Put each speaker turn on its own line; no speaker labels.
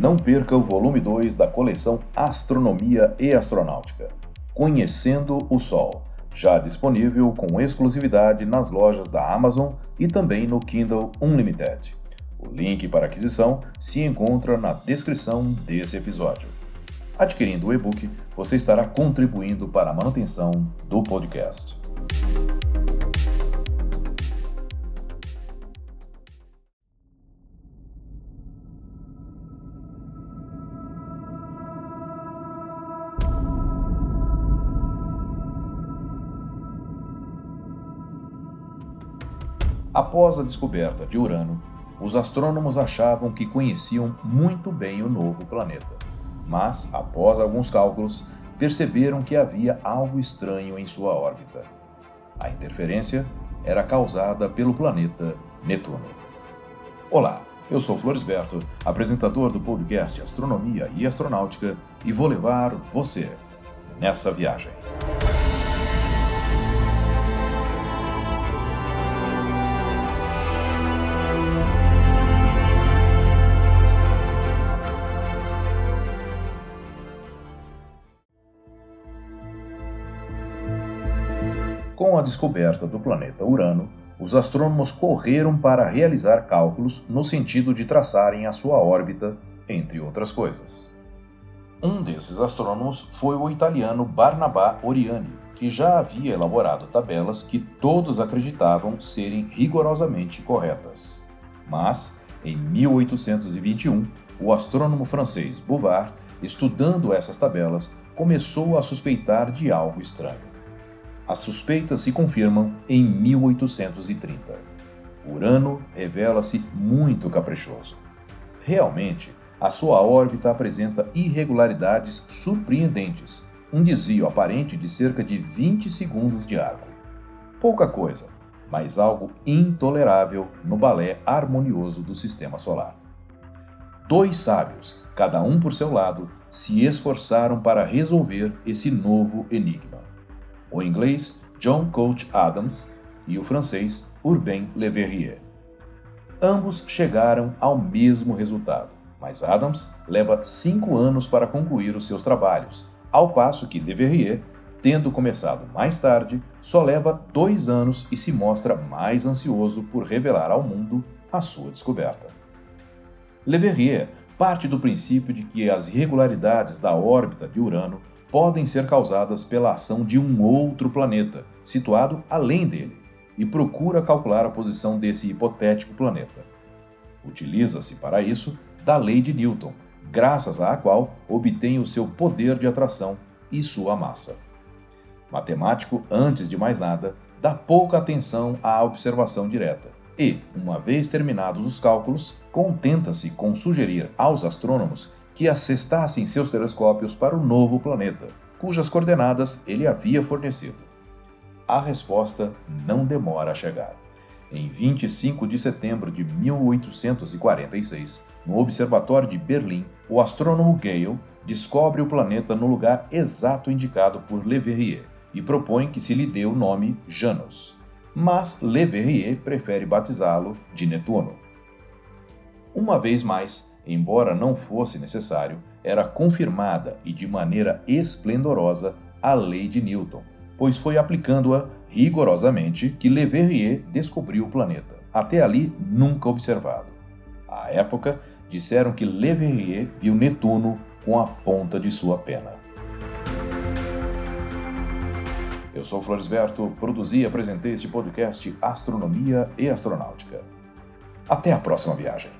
Não perca o volume 2 da coleção Astronomia e Astronáutica, Conhecendo o Sol, já disponível com exclusividade nas lojas da Amazon e também no Kindle Unlimited. O link para aquisição se encontra na descrição desse episódio. Adquirindo o e-book, você estará contribuindo para a manutenção do podcast. Após a descoberta de Urano, os astrônomos achavam que conheciam muito bem o novo planeta. Mas, após alguns cálculos, perceberam que havia algo estranho em sua órbita. A interferência era causada pelo planeta Netuno. Olá, eu sou Floresberto, apresentador do podcast Astronomia e Astronáutica, e vou levar você nessa viagem. Com a descoberta do planeta Urano, os astrônomos correram para realizar cálculos no sentido de traçarem a sua órbita, entre outras coisas. Um desses astrônomos foi o italiano Barnabá Oriani, que já havia elaborado tabelas que todos acreditavam serem rigorosamente corretas. Mas, em 1821, o astrônomo francês Bouvard, estudando essas tabelas, começou a suspeitar de algo estranho. As suspeitas se confirmam em 1830. Urano revela-se muito caprichoso. Realmente, a sua órbita apresenta irregularidades surpreendentes, um desvio aparente de cerca de 20 segundos de arco. Pouca coisa, mas algo intolerável no balé harmonioso do sistema solar. Dois sábios, cada um por seu lado, se esforçaram para resolver esse novo enigma o inglês John Coach Adams e o francês Urbain Le Verrier. Ambos chegaram ao mesmo resultado, mas Adams leva cinco anos para concluir os seus trabalhos, ao passo que Le Verrier, tendo começado mais tarde, só leva dois anos e se mostra mais ansioso por revelar ao mundo a sua descoberta. Le Verrier parte do princípio de que as irregularidades da órbita de Urano podem ser causadas pela ação de um outro planeta, situado além dele, e procura calcular a posição desse hipotético planeta. Utiliza-se para isso da lei de Newton, graças à qual obtém o seu poder de atração e sua massa. Matemático, antes de mais nada, dá pouca atenção à observação direta e, uma vez terminados os cálculos, contenta-se com sugerir aos astrônomos que assestassem seus telescópios para o novo planeta, cujas coordenadas ele havia fornecido. A resposta não demora a chegar. Em 25 de setembro de 1846, no Observatório de Berlim, o astrônomo Gale descobre o planeta no lugar exato indicado por Le Verrier e propõe que se lhe dê o nome Janus. Mas Le Verrier prefere batizá-lo de Netuno. Uma vez mais, embora não fosse necessário, era confirmada e de maneira esplendorosa a lei de Newton, pois foi aplicando-a rigorosamente que Le Verrier descobriu o planeta, até ali nunca observado. À época, disseram que Le Verrier viu Netuno com a ponta de sua pena. Eu sou Floresberto, produzi e apresentei este podcast Astronomia e Astronáutica. Até a próxima viagem.